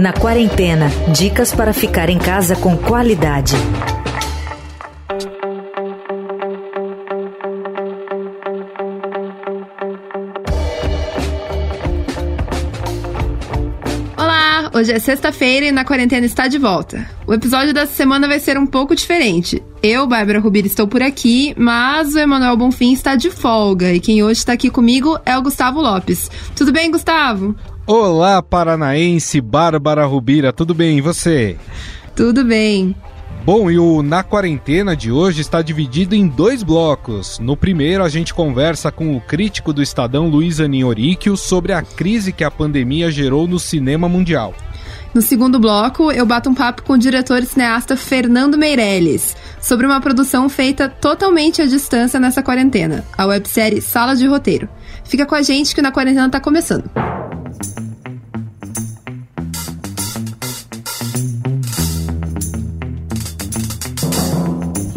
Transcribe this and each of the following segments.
Na quarentena, dicas para ficar em casa com qualidade. Olá, hoje é sexta-feira e na quarentena está de volta. O episódio dessa semana vai ser um pouco diferente. Eu, Bárbara Rubira, estou por aqui, mas o Emanuel Bonfim está de folga e quem hoje está aqui comigo é o Gustavo Lopes. Tudo bem, Gustavo? Olá, paranaense Bárbara Rubira, tudo bem? E você? Tudo bem. Bom, e o Na Quarentena de hoje está dividido em dois blocos. No primeiro, a gente conversa com o crítico do Estadão Luiz Aninhoríquio sobre a crise que a pandemia gerou no cinema mundial. No segundo bloco, eu bato um papo com o diretor e cineasta Fernando Meirelles sobre uma produção feita totalmente à distância nessa quarentena, a websérie Sala de Roteiro. Fica com a gente que o Na Quarentena está começando.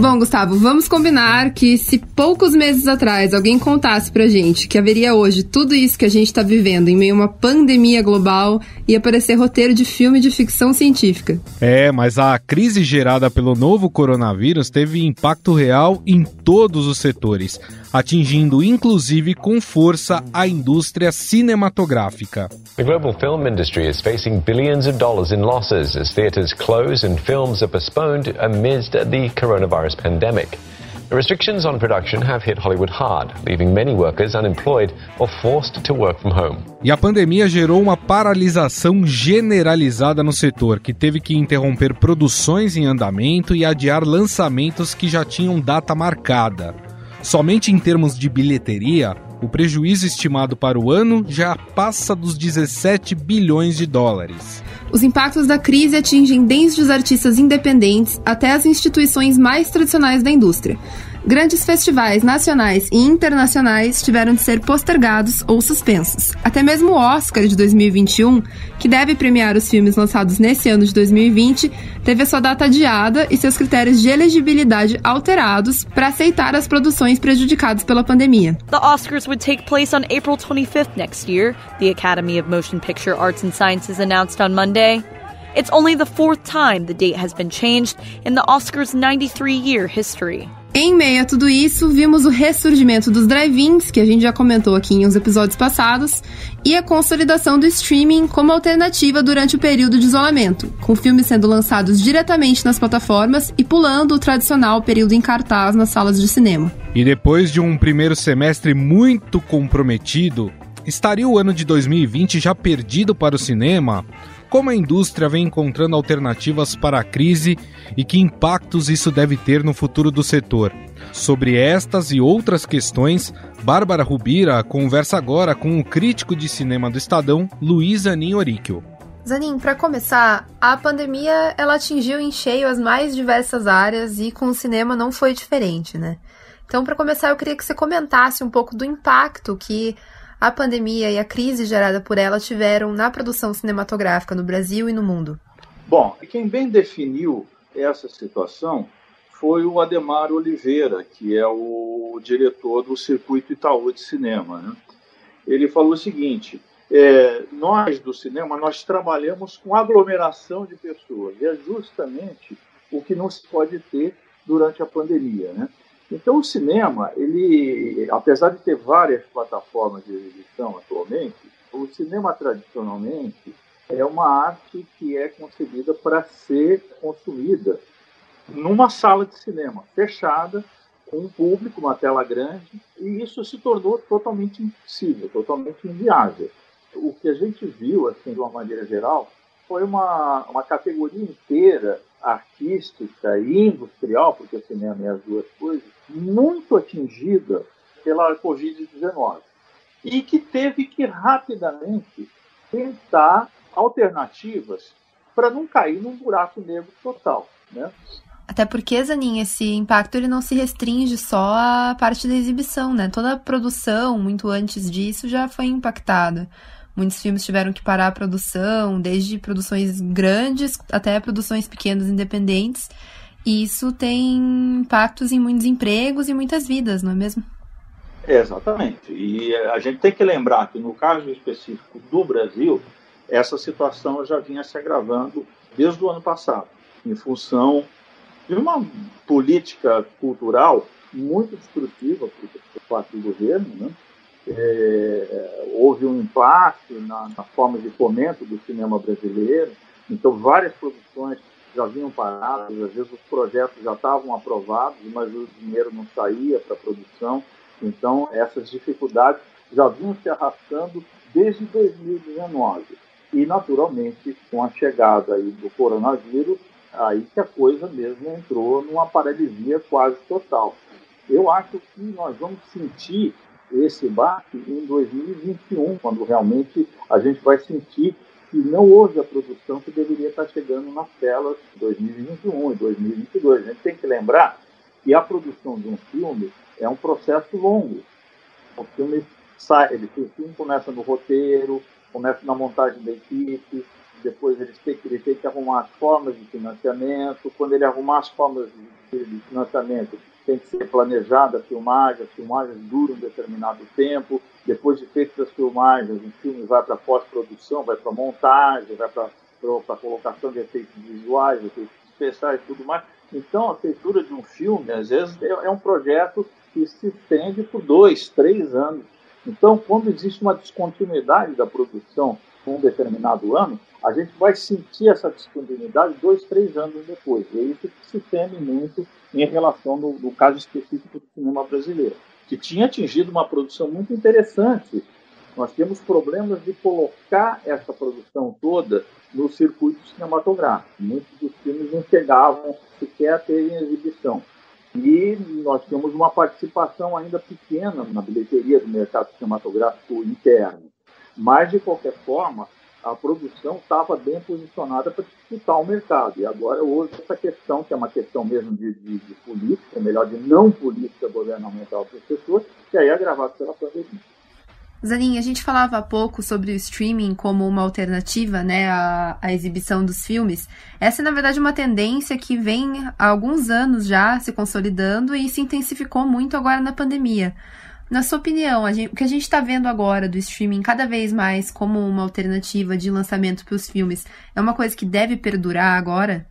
Bom, Gustavo, vamos combinar que se poucos meses atrás alguém contasse pra gente que haveria hoje tudo isso que a gente tá vivendo em meio a uma pandemia global, ia aparecer roteiro de filme de ficção científica. É, mas a crise gerada pelo novo coronavírus teve impacto real em todos os setores, atingindo inclusive com força a indústria cinematográfica. The global film industry is facing billions of dollars in losses as theaters close and films are postponed amidst the coronavirus pandemic. The restrictions on production have hit Hollywood hard, leaving many workers unemployed or forced to work from home. E a pandemia gerou uma paralisação generalizada no setor, que teve que interromper produções em andamento e adiar lançamentos que já tinham data marcada. Somente em termos de bilheteria, o prejuízo estimado para o ano já passa dos 17 bilhões de dólares. Os impactos da crise atingem desde os artistas independentes até as instituições mais tradicionais da indústria. Grandes festivais nacionais e internacionais tiveram de ser postergados ou suspensos. Até mesmo o Oscar de 2021, que deve premiar os filmes lançados nesse ano de 2020, teve a sua data adiada e seus critérios de elegibilidade alterados para aceitar as produções prejudicadas pela pandemia. The Oscars would take place on April 25th next year, the Academy of Motion Picture Arts and Sciences announced on Monday. It's only the fourth time the date has been changed in the Oscars' 93 year history. Em meio a tudo isso, vimos o ressurgimento dos drive-ins, que a gente já comentou aqui em uns episódios passados, e a consolidação do streaming como alternativa durante o período de isolamento, com filmes sendo lançados diretamente nas plataformas e pulando o tradicional período em cartaz nas salas de cinema. E depois de um primeiro semestre muito comprometido, estaria o ano de 2020 já perdido para o cinema? Como a indústria vem encontrando alternativas para a crise e que impactos isso deve ter no futuro do setor. Sobre estas e outras questões, Bárbara Rubira conversa agora com o crítico de cinema do Estadão, Luiz Anin Oríquio. Zanin, para começar, a pandemia ela atingiu em cheio as mais diversas áreas e com o cinema não foi diferente, né? Então, para começar, eu queria que você comentasse um pouco do impacto que a pandemia e a crise gerada por ela tiveram na produção cinematográfica no Brasil e no mundo? Bom, quem bem definiu essa situação foi o Ademar Oliveira, que é o diretor do Circuito Itaú de Cinema. Né? Ele falou o seguinte: é, nós do cinema nós trabalhamos com aglomeração de pessoas e é justamente o que não se pode ter durante a pandemia, né? Então, o cinema, ele, apesar de ter várias plataformas de exibição atualmente, o cinema tradicionalmente é uma arte que é concebida para ser consumida numa sala de cinema fechada, com um público, uma tela grande, e isso se tornou totalmente impossível, totalmente inviável. O que a gente viu, assim, de uma maneira geral, foi uma, uma categoria inteira artística e industrial, porque o cinema é as duas coisas, muito atingida pela Covid-19 e que teve que rapidamente tentar alternativas para não cair num buraco negro total, né? Até porque, Zanin, esse impacto ele não se restringe só à parte da exibição, né? Toda a produção, muito antes disso, já foi impactada. Muitos filmes tiveram que parar a produção, desde produções grandes até produções pequenas independentes. E isso tem impactos em muitos empregos e muitas vidas, não é mesmo? Exatamente. E a gente tem que lembrar que no caso específico do Brasil, essa situação já vinha se agravando desde o ano passado, em função de uma política cultural muito destrutiva por parte do governo. Né? É, houve um impacto na, na forma de fomento do cinema brasileiro, então várias produções já vinham paradas, às vezes os projetos já estavam aprovados, mas o dinheiro não saía para a produção. Então, essas dificuldades já vinham se arrastando desde 2019. E, naturalmente, com a chegada aí do coronavírus, aí que a coisa mesmo entrou numa paralisia quase total. Eu acho que nós vamos sentir esse baque em 2021, quando realmente a gente vai sentir que não houve a produção que deveria estar chegando nas telas em 2021 e 2022. A gente tem que lembrar que a produção de um filme é um processo longo. O filme sai, ele, o filme começa no roteiro, começa na montagem da equipe, depois ele tem, ele tem que arrumar as formas de financiamento. Quando ele arrumar as formas de, de financiamento, tem que ser planejada a filmagem, as filmagens duram um determinado tempo. Depois de feitas as filmagens, o filme vai para pós-produção, vai para montagem, vai para a colocação de efeitos visuais, efeitos especiais e tudo mais. Então, a feitura de um filme, às vezes, é, é um projeto que se estende por dois, três anos. Então, quando existe uma descontinuidade da produção um determinado ano, a gente vai sentir essa descontinuidade dois, três anos depois. E é isso que se teme muito em relação no, no caso específico do cinema brasileiro, que tinha atingido uma produção muito interessante. Nós temos problemas de colocar essa produção toda no circuito cinematográfico. Muitos dos filmes não chegavam sequer a terem exibição. E nós temos uma participação ainda pequena na bilheteria do mercado cinematográfico interno. Mas, de qualquer forma, a produção estava bem posicionada para disputar o mercado. E agora houve essa questão, que é uma questão mesmo de, de, de política, melhor, de não política governamental para as pessoas, que aí é agravado pela pandemia. Zanin, a gente falava há pouco sobre o streaming como uma alternativa né, à, à, exibição dos filmes. Essa é, na verdade, uma tendência que vem há alguns anos já se consolidando e se intensificou muito agora na pandemia. Na sua opinião, gente, o que a gente está vendo agora do streaming cada vez mais como uma alternativa de lançamento para os filmes é uma coisa que deve perdurar agora?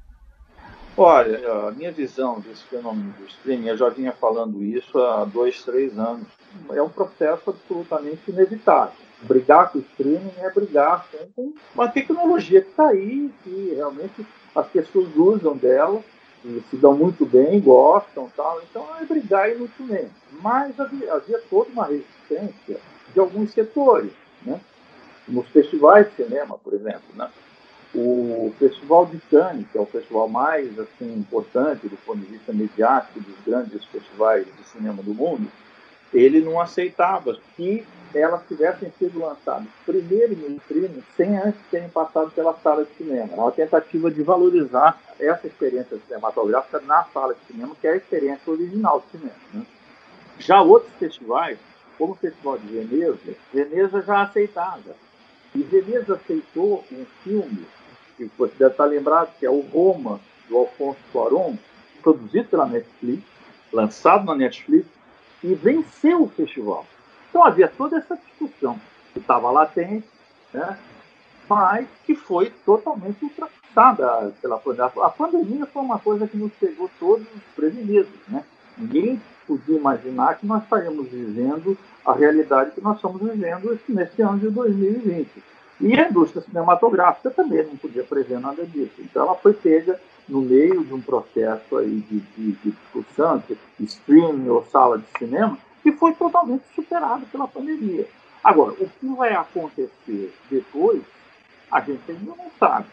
Olha, a minha visão desse fenômeno do streaming, eu já vinha falando isso há dois, três anos, é um processo absolutamente inevitável. Brigar com o streaming é brigar com uma tecnologia que está aí, que realmente as pessoas usam dela se dão muito bem, gostam tal. Então é brigar inutilmente. Mas havia, havia toda uma resistência de alguns setores. Né? Nos festivais de cinema, por exemplo. Né? O Festival de Cannes, que é o festival mais assim, importante do ponto de vista mediático dos grandes festivais de cinema do mundo, ele não aceitava que elas tivessem sido lançadas primeiro no streaming sem antes terem passado pela sala de cinema. É uma tentativa de valorizar essa experiência cinematográfica na sala de cinema, que é a experiência original do cinema. Né? Já outros festivais, como o Festival de Veneza, Veneza já aceitava. E Veneza aceitou um filme, que você deve estar lembrado, que é o Roma, do Alfonso Cuarón, produzido pela Netflix, lançado na Netflix, e venceu o festival. Então havia toda essa discussão que estava latente, né? mas que foi totalmente ultrapassada pela pandemia. A pandemia foi uma coisa que nos pegou todos prevenidos. Né? Ninguém podia imaginar que nós estaríamos vivendo a realidade que nós estamos vivendo nesse ano de 2020. E a indústria cinematográfica também não podia prever nada disso. Então ela foi pega no meio de um processo aí de, de, de discussão, de streaming ou sala de cinema, que foi totalmente superado pela pandemia. Agora, o que vai acontecer depois, a gente ainda não sabe.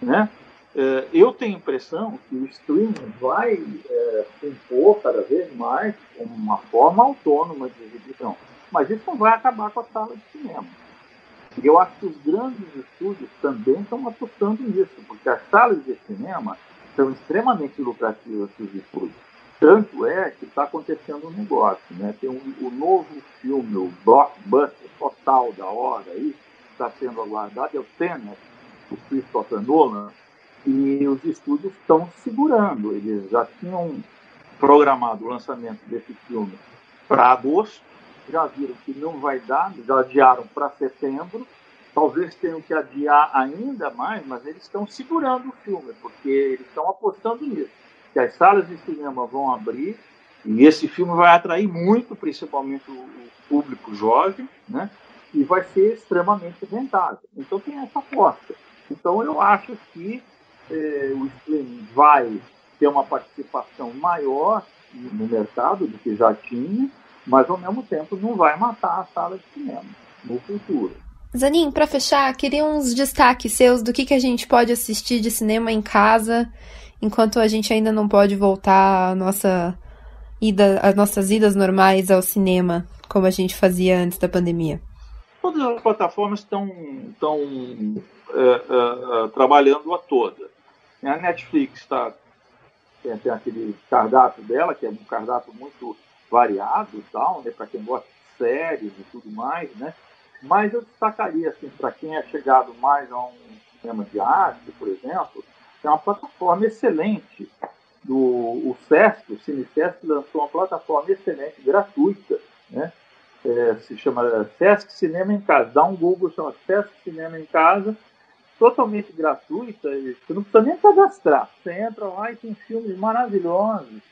Né? É, eu tenho a impressão que o streaming vai é, se impor cada vez mais uma forma autônoma de exibição. Mas isso não vai acabar com a sala de cinema. E eu acho que os grandes estúdios também estão apostando nisso, porque as salas de cinema são extremamente lucrativas para os estúdios. Tanto é que está acontecendo um negócio, né? Tem um, o novo filme, o blockbuster total da hora aí, está sendo aguardado, é o Tenet, o Christopher Nolan, e os estúdios estão segurando. Eles já tinham programado o lançamento desse filme para agosto, já viram que não vai dar, já adiaram para setembro, talvez tenham que adiar ainda mais, mas eles estão segurando o filme, porque eles estão apostando nisso. Que as salas de cinema vão abrir e esse filme vai atrair muito, principalmente o público jovem, né? E vai ser extremamente rentável. Então tem essa aposta. Então eu acho que eh, o streaming vai ter uma participação maior no mercado do que já tinha, mas ao mesmo tempo não vai matar a sala de cinema no futuro. Zanin, para fechar, queria uns destaques seus do que, que a gente pode assistir de cinema em casa, enquanto a gente ainda não pode voltar à nossa ida, às nossas idas normais ao cinema, como a gente fazia antes da pandemia. Todas as plataformas estão, é, é, é, trabalhando a toda. A Netflix está tem, tem, aquele cardápio dela, que é um cardápio muito variado, tal, né, para quem gosta de séries e tudo mais, né? Mas eu destacaria, assim, para quem é chegado mais a um cinema de arte, por exemplo, é uma plataforma excelente. Do, o SESC, o CineSesc, lançou uma plataforma excelente, gratuita, né? É, se chama SESC Cinema em Casa. Dá um Google, chama SESC Cinema em Casa, totalmente gratuita, você não precisa nem cadastrar. Você entra lá e tem filmes maravilhosos,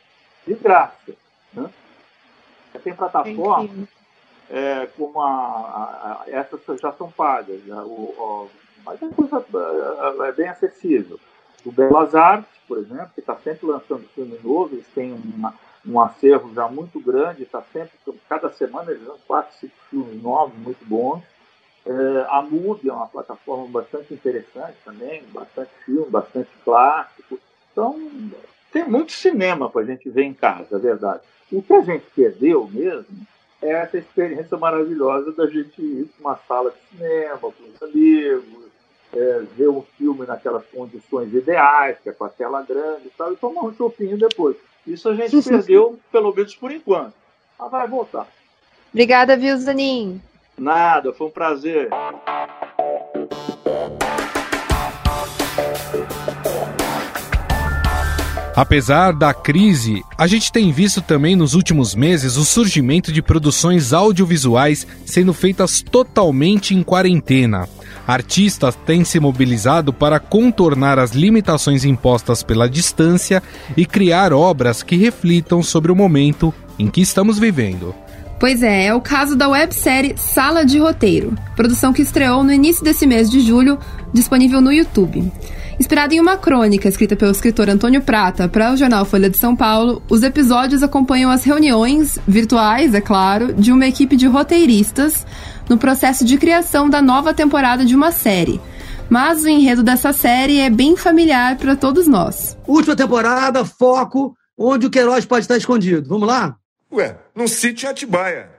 de graça. Né? Tem plataformas é, como a, a, a, essas já são pagas, né? o, o, mas é, coisa, é, é bem acessível. O Belas Artes, por exemplo, que está sempre lançando filme novo, eles têm uma, um acervo já muito grande, está sempre, cada semana eles lançam quatro, cinco filmes novos, muito bons. É, a MUBI é uma plataforma bastante interessante também, bastante filme, bastante clássico. Então, tem muito cinema para a gente ver em casa, é verdade. O que a gente perdeu mesmo é essa experiência maravilhosa da gente ir para uma sala de cinema com os amigos, é, ver um filme naquelas condições ideais, que é com a tela grande e tal, e tomar um chopinho depois. Isso a gente perdeu, pelo menos por enquanto. Mas vai voltar. Obrigada, viu, Zanin? Nada, foi um prazer. Apesar da crise, a gente tem visto também nos últimos meses o surgimento de produções audiovisuais sendo feitas totalmente em quarentena. Artistas têm se mobilizado para contornar as limitações impostas pela distância e criar obras que reflitam sobre o momento em que estamos vivendo. Pois é, é o caso da websérie Sala de Roteiro, produção que estreou no início desse mês de julho, disponível no YouTube. Inspirado em uma crônica escrita pelo escritor Antônio Prata para o jornal Folha de São Paulo, os episódios acompanham as reuniões, virtuais, é claro, de uma equipe de roteiristas no processo de criação da nova temporada de uma série. Mas o enredo dessa série é bem familiar para todos nós. Última temporada, foco, onde o Queiroz pode estar escondido. Vamos lá? Ué, num sítio em Atibaia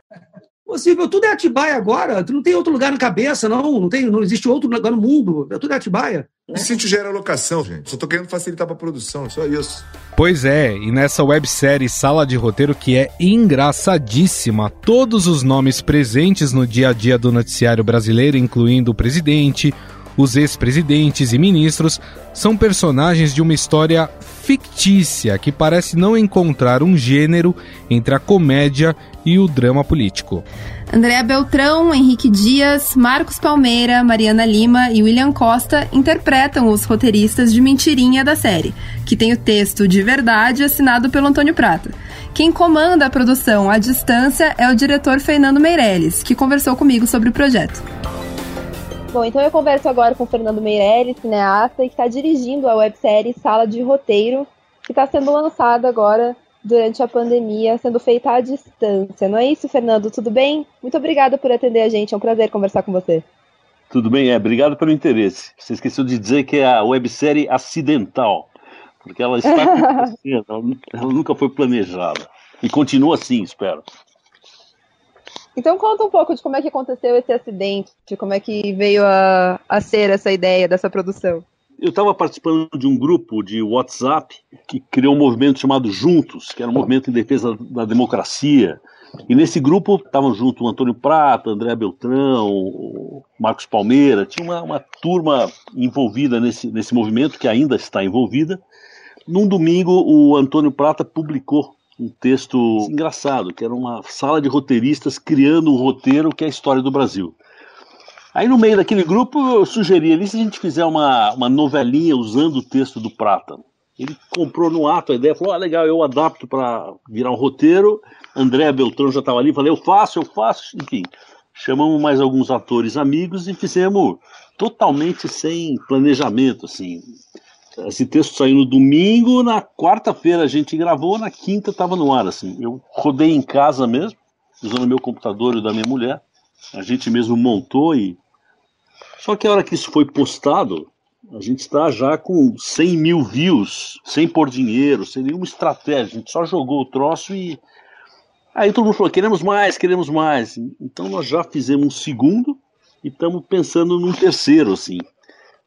possível. Tudo é Atibaia agora. Tu não tem outro lugar na cabeça, não. Não, tem, não existe outro lugar no mundo. É tudo é Atibaia. O sítio gera locação, gente. Só tô querendo facilitar pra produção, só isso. Pois é, e nessa websérie Sala de Roteiro, que é engraçadíssima, todos os nomes presentes no dia a dia do noticiário brasileiro, incluindo o presidente, os ex-presidentes e ministros, são personagens de uma história fictícia que parece não encontrar um gênero entre a comédia e o drama político. Andréa Beltrão, Henrique Dias, Marcos Palmeira, Mariana Lima e William Costa interpretam os roteiristas de Mentirinha da série, que tem o texto de verdade assinado pelo Antônio Prata. Quem comanda a produção à distância é o diretor Fernando Meirelles, que conversou comigo sobre o projeto. Bom, então eu converso agora com o Fernando Meirelles, cineasta, que está dirigindo a websérie Sala de Roteiro, que está sendo lançada agora durante a pandemia, sendo feita à distância. Não é isso, Fernando? Tudo bem? Muito obrigada por atender a gente. É um prazer conversar com você. Tudo bem, é. Obrigado pelo interesse. Você esqueceu de dizer que é a websérie acidental, porque ela está acontecendo, ela nunca foi planejada. E continua assim, espero. Então conta um pouco de como é que aconteceu esse acidente, de como é que veio a, a ser essa ideia dessa produção. Eu estava participando de um grupo de WhatsApp que criou um movimento chamado Juntos, que era um movimento em defesa da democracia. E nesse grupo estavam junto o Antônio Prata, André Beltrão, o Marcos Palmeira, tinha uma, uma turma envolvida nesse, nesse movimento, que ainda está envolvida. Num domingo, o Antônio Prata publicou um texto engraçado, que era uma sala de roteiristas criando um roteiro que é a história do Brasil. Aí no meio daquele grupo eu sugeri ali se a gente fizer uma, uma novelinha usando o texto do Prata. Ele comprou no ato a ideia, falou: ah, legal, eu adapto para virar um roteiro. André Beltrão já estava ali, falei: eu faço, eu faço. Enfim, chamamos mais alguns atores amigos e fizemos totalmente sem planejamento, assim. Esse texto saiu no domingo, na quarta-feira a gente gravou, na quinta estava no ar, assim. Eu rodei em casa mesmo, usando meu computador e o da minha mulher. A gente mesmo montou e. Só que a hora que isso foi postado, a gente está já com 100 mil views, sem pôr dinheiro, sem nenhuma estratégia. A gente só jogou o troço e. Aí todo mundo falou: queremos mais, queremos mais. Então nós já fizemos um segundo e estamos pensando num terceiro, assim.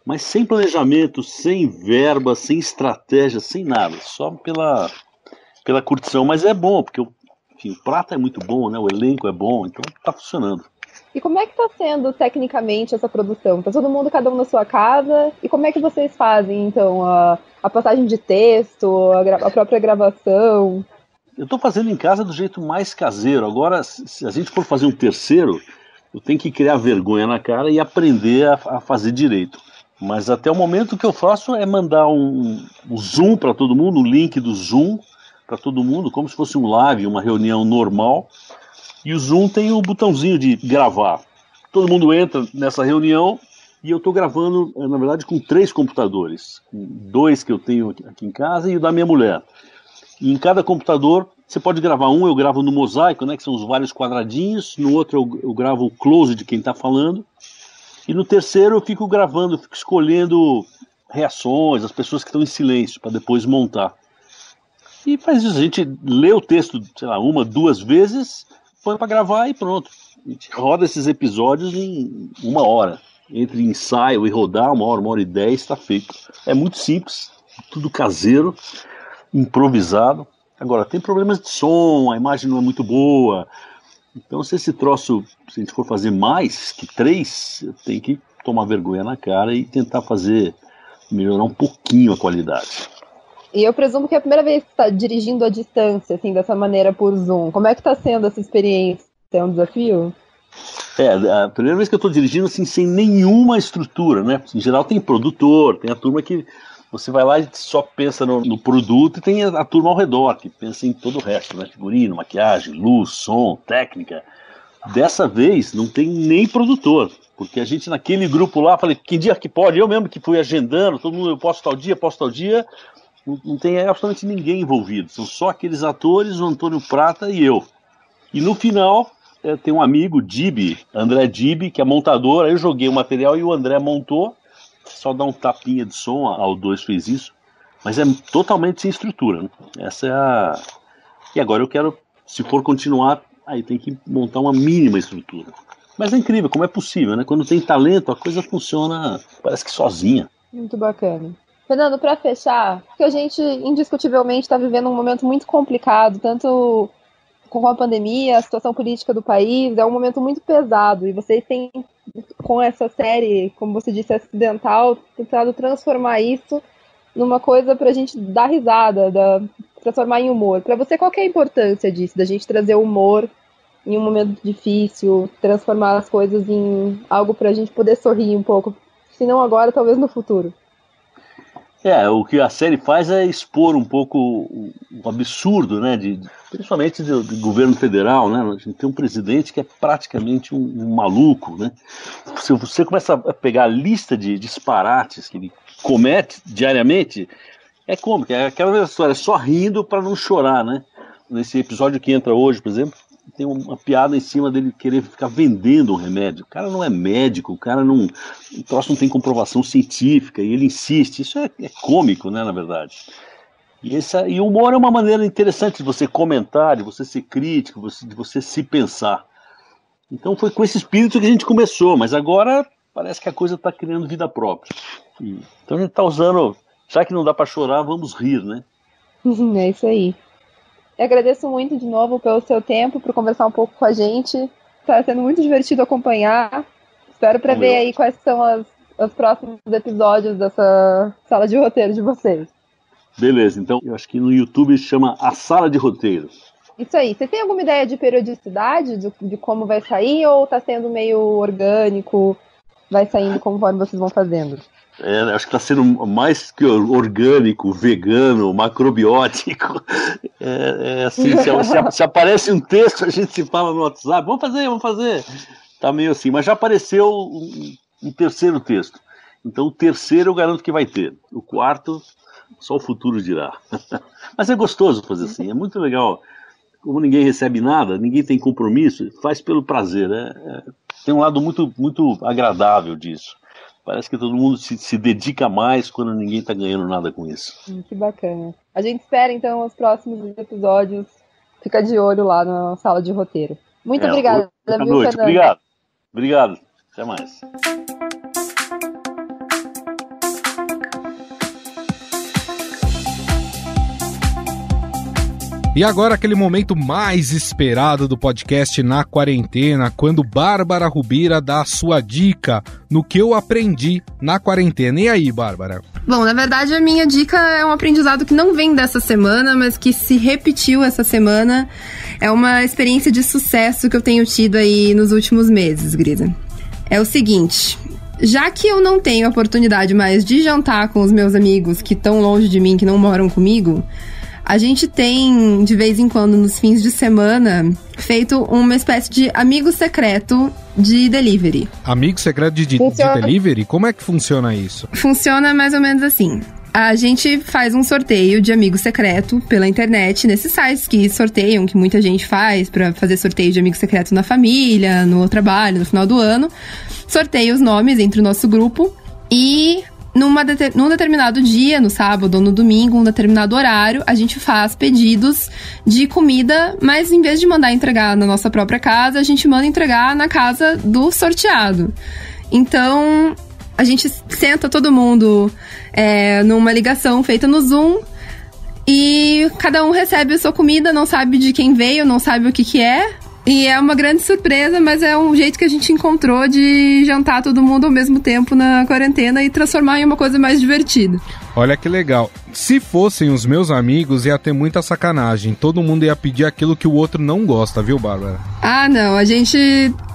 Mas sem planejamento, sem verba, sem estratégia, sem nada. Só pela, pela curtição. Mas é bom, porque enfim, o prato é muito bom, né? o elenco é bom, então está funcionando. E como é que está sendo tecnicamente essa produção? Está todo mundo, cada um na sua casa? E como é que vocês fazem, então, a, a passagem de texto, a, a própria gravação? Eu estou fazendo em casa do jeito mais caseiro. Agora, se a gente for fazer um terceiro, eu tenho que criar vergonha na cara e aprender a, a fazer direito. Mas até o momento o que eu faço é mandar um, um Zoom para todo mundo, o um link do Zoom para todo mundo, como se fosse um live, uma reunião normal. E o Zoom tem o botãozinho de gravar. Todo mundo entra nessa reunião e eu estou gravando, eh, na verdade, com três computadores. Dois que eu tenho aqui em casa e o da minha mulher. E em cada computador você pode gravar um, eu gravo no mosaico, né, que são os vários quadradinhos. No outro eu, eu gravo o close de quem está falando. E no terceiro eu fico gravando, fico escolhendo reações, as pessoas que estão em silêncio, para depois montar. E faz isso, a gente lê o texto, sei lá, uma, duas vezes põe para gravar e pronto. A gente roda esses episódios em uma hora. Entre ensaio e rodar, uma hora, uma hora e dez, está feito. É muito simples, tudo caseiro, improvisado. Agora, tem problemas de som, a imagem não é muito boa. Então, se esse troço, se a gente for fazer mais que três, tem que tomar vergonha na cara e tentar fazer, melhorar um pouquinho a qualidade. E eu presumo que é a primeira vez que está dirigindo à distância, assim, dessa maneira por Zoom. Como é que está sendo essa experiência? É um desafio? É, a primeira vez que eu estou dirigindo assim, sem nenhuma estrutura, né? Em geral tem produtor, tem a turma que você vai lá e só pensa no, no produto e tem a, a, turma ao redor, que pensa em todo o resto, né? Figurino, maquiagem, luz, som, técnica. Dessa vez não tem nem produtor, porque a gente naquele grupo lá, falei, que dia que pode? Eu mesmo que fui agendando, todo mundo, eu posso tal dia, posso tal dia não, não tem absolutamente ninguém envolvido. São só aqueles atores, o Antônio Prata e eu. E no final é, tem um amigo, Dibi, André Dibi, que é montador. Aí eu joguei o material e o André montou. Só dá um tapinha de som, a O2 fez isso. Mas é totalmente sem estrutura. Né? Essa é a. E agora eu quero, se for continuar, aí tem que montar uma mínima estrutura. Mas é incrível como é possível, né? Quando tem talento, a coisa funciona, parece que sozinha. Muito bacana. Fernando, para fechar, que a gente indiscutivelmente está vivendo um momento muito complicado, tanto com a pandemia, a situação política do país, é um momento muito pesado. E vocês têm, com essa série, como você disse, acidental, tentado transformar isso numa coisa para a gente dar risada, da, transformar em humor. Para você, qual é a importância disso, da gente trazer humor em um momento difícil, transformar as coisas em algo para a gente poder sorrir um pouco, se não agora, talvez no futuro? É, o que a série faz é expor um pouco o, absurdo, né, de, principalmente do, do, governo federal, né, a gente tem um presidente que é praticamente um, um maluco, né, se você começa a pegar a lista de disparates que ele comete diariamente, é cômico, é aquela história, só rindo para não chorar, né, nesse episódio que entra hoje, por exemplo, tem uma piada em cima dele querer ficar vendendo um remédio. O cara não é médico, o cara não. O troço não tem comprovação científica e ele insiste. Isso é, é cômico, né, na verdade. E, essa, e o humor é uma maneira interessante de você comentar, de você ser crítico, de você se pensar. Então foi com esse espírito que a gente começou, mas agora parece que a coisa está criando vida própria. Então a gente está usando, já que não dá para chorar, vamos rir, né? É isso aí. Eu agradeço muito de novo pelo seu tempo, por conversar um pouco com a gente. Está sendo muito divertido acompanhar. Espero para ver aí quais são as, os próximos episódios dessa sala de roteiro de vocês. Beleza, então eu acho que no YouTube chama A Sala de Roteiro. Isso aí. Você tem alguma ideia de periodicidade de, de como vai sair ou está sendo meio orgânico? vai saindo conforme vocês vão fazendo? É, acho que está sendo mais que orgânico, vegano, macrobiótico. É, é assim, se, se, se, aparece um texto, a gente se fala no WhatsApp, vamos fazer, vamos fazer. Tá meio assim, mas já apareceu um, um terceiro texto. Então o terceiro eu garanto que vai ter. O quarto, só o futuro dirá. mas é gostoso fazer assim, é muito legal. Como ninguém recebe nada, ninguém tem compromisso, faz pelo prazer. É, é, tem um lado muito, muito agradável disso. Parece que todo mundo se, se dedica mais quando ninguém está ganhando nada com isso. Hum, que bacana. A gente espera então os próximos episódios. Fica de olho lá na sala de roteiro. Muito é, obrigada, boa noite. Obrigado. Obrigado. Até mais. E agora aquele momento mais esperado do podcast na quarentena, quando Bárbara Rubira dá a sua dica no que eu aprendi na quarentena. E aí, Bárbara? Bom, na verdade a minha dica é um aprendizado que não vem dessa semana, mas que se repetiu essa semana. É uma experiência de sucesso que eu tenho tido aí nos últimos meses, Grisa. É o seguinte, já que eu não tenho oportunidade mais de jantar com os meus amigos que estão longe de mim, que não moram comigo, a gente tem, de vez em quando, nos fins de semana, feito uma espécie de amigo secreto de delivery. Amigo secreto de, de, de delivery? Como é que funciona isso? Funciona mais ou menos assim a gente faz um sorteio de amigo secreto pela internet, nesses sites que sorteiam, que muita gente faz para fazer sorteio de amigo secreto na família, no trabalho, no final do ano. Sorteia os nomes entre o nosso grupo e numa num determinado dia, no sábado ou no domingo, um determinado horário, a gente faz pedidos de comida, mas em vez de mandar entregar na nossa própria casa, a gente manda entregar na casa do sorteado. Então, a gente senta todo mundo é, numa ligação feita no Zoom e cada um recebe a sua comida, não sabe de quem veio, não sabe o que, que é. E é uma grande surpresa, mas é um jeito que a gente encontrou de jantar todo mundo ao mesmo tempo na quarentena e transformar em uma coisa mais divertida. Olha que legal. Se fossem os meus amigos, ia ter muita sacanagem. Todo mundo ia pedir aquilo que o outro não gosta, viu, Bárbara? Ah, não. A gente,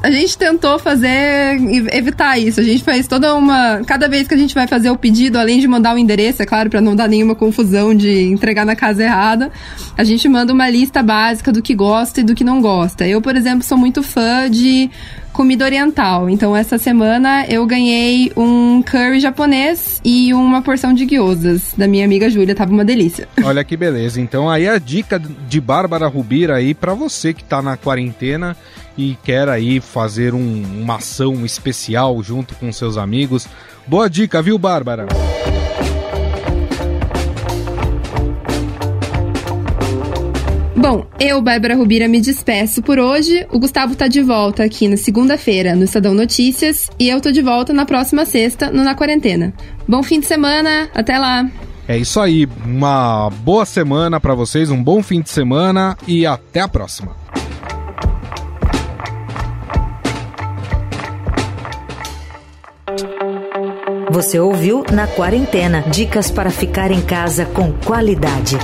a gente tentou fazer, evitar isso. A gente faz toda uma. Cada vez que a gente vai fazer o pedido, além de mandar o endereço, é claro, para não dar nenhuma confusão de entregar na casa errada, a gente manda uma lista básica do que gosta e do que não gosta. Eu, por exemplo, sou muito fã de comida oriental. Então, essa semana eu ganhei um curry japonês e uma porção de gyozas da minha amiga Júlia. Tava uma delícia. Olha que beleza. Então, aí a dica de Bárbara Rubira aí para você que tá na quarentena e quer aí fazer um, uma ação especial junto com seus amigos. Boa dica, viu, Bárbara? Bom, eu, Bárbara Rubira, me despeço por hoje. O Gustavo tá de volta aqui na segunda-feira no Estadão Notícias e eu tô de volta na próxima sexta no Na Quarentena. Bom fim de semana, até lá! É isso aí, uma boa semana para vocês, um bom fim de semana e até a próxima. Você ouviu Na Quarentena dicas para ficar em casa com qualidade.